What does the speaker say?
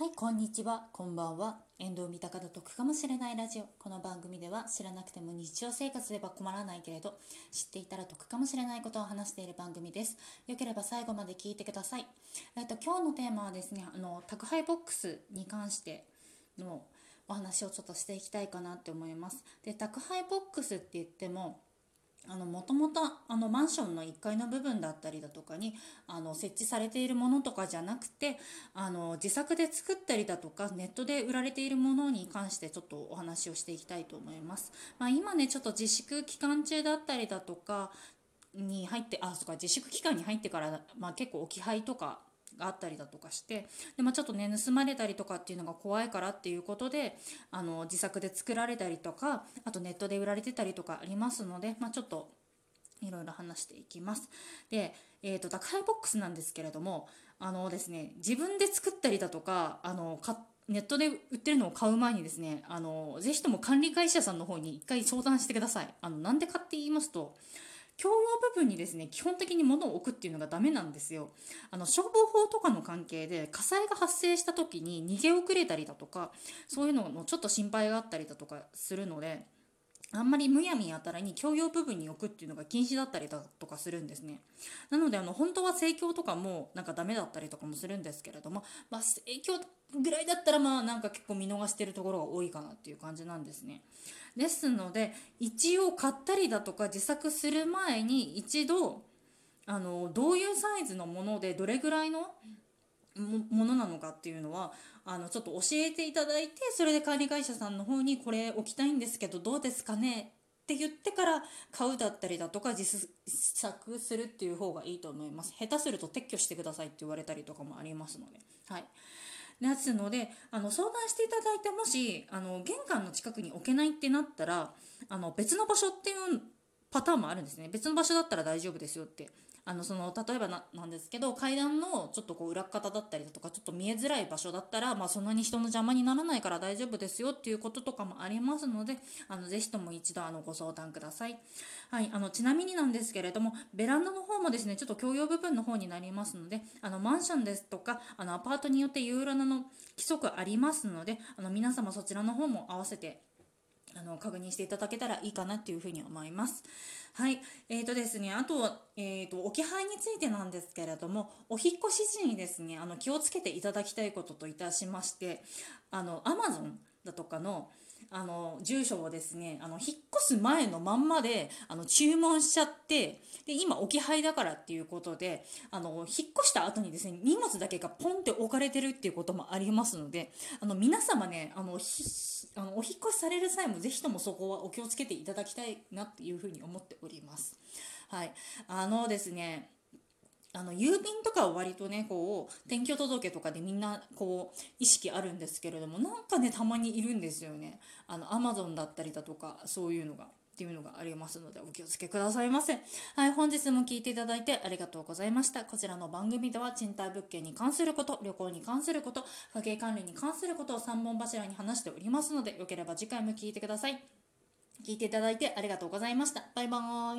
はい、こんにちは、こんばんは。遠藤三鷹の得かもしれないラジオ。この番組では知らなくても日常生活では困らないけれど、知っていたら得かもしれないことを話している番組です。よければ最後まで聞いてください。えっと、今日のテーマはですね、あの、宅配ボックスに関してのお話をちょっとしていきたいかなって思います。で、宅配ボックスって言っても、もともとあのマンションの1階の部分だったりだとかにあの設置されているものとかじゃなくてあの自作で作ったりだとかネットで売られているものに関してちょっとお話をしていきたいと思います。まあ、今ねちょっと自粛期間中だったりだとかに入ってあそうか自粛期間に入ってから、まあ、結構置き配とかがあったりだとかしてで、まあ、ちょっとね盗まれたりとかっていうのが怖いからっていうことであの自作で作られたりとかあとネットで売られてたりとかありますので、まあ、ちょっといろいろ話していきます。で、えーと、宅配ボックスなんですけれどもあのですね自分で作ったりだとかあのネットで売ってるのを買う前にですねあのぜひとも管理会社さんの方に一回相談してください。あのなんでかって言いますと共用部分にですね基本的に物を置くっていうのがダメなんですよ。あの消防法とかの関係で火災が発生した時に逃げ遅れたりだとかそういうののちょっと心配があったりだとかするのであんまりむやみやたらに共用部分に置くっていうのが禁止だったりだとかするんですね。なのであの本当は盛況とかもなんかダメだったりとかもするんですけれども、まあ、盛況ぐらいだったらまあなんか結構見逃してるところが多いかなっていう感じなんですね。ですので一応買ったりだとか自作する前に一度あのどういうサイズのものでどれぐらいのものなのかっていうのはあのちょっと教えていただいてそれで管理会社さんの方にこれ置きたいんですけどどうですかねって言ってから買うだったりだとか実作するっていう方がいいと思います。下手すると撤去してくださいって言われたりとかもありますので。はい。ですのであの相談していただいてもしあの玄関の近くに置けないってなったらあの別の場所っていうパターンもあるんですね。別の場所だったら大丈夫ですよってあのその例えばななんですけど階段のちょっとこう裏方だったりだとかちょっと見えづらい場所だったら、まあ、そんなに人の邪魔にならないから大丈夫ですよっていうこととかもありますのであのぜひとも一度あのご相談ください、はい、あのちなみになんですけれどもベランダの方もですねちょっと共用部分の方になりますのであのマンションですとかあのアパートによっていろいろなの規則ありますのであの皆様そちらの方も合わせてあの確認していただけたらいいかなっていうふうに思います。はい。えーとですね、あと、えーと、置き配についてなんですけれども、お引越し時にですね、あの気をつけていただきたいことといたしまして、あの、アマゾンだとかの、あの住所をですねあの引っ越す前のまんまであの注文しちゃってで今置き配だからっていうことであの引っ越した後にですね荷物だけがポンって置かれてるっていうこともありますのであの皆様ねあのあのお引っ越しされる際もぜひともそこはお気をつけていただきたいなっていうふうに思っております。はい、あのですねあの郵便とかは割とねこう転居届とかでみんなこう意識あるんですけれどもなんかねたまにいるんですよね。あのアマゾンだったりだとかそういうのがっていうのがありますのでお気をつけくださいませ。はい本日も聞いていただいてありがとうございました。こちらの番組では賃貸物件に関すること旅行に関すること家計管理に関することを3本柱に話しておりますのでよければ次回も聞いてください。聞いていただいてありがとうございました。バイバーイ。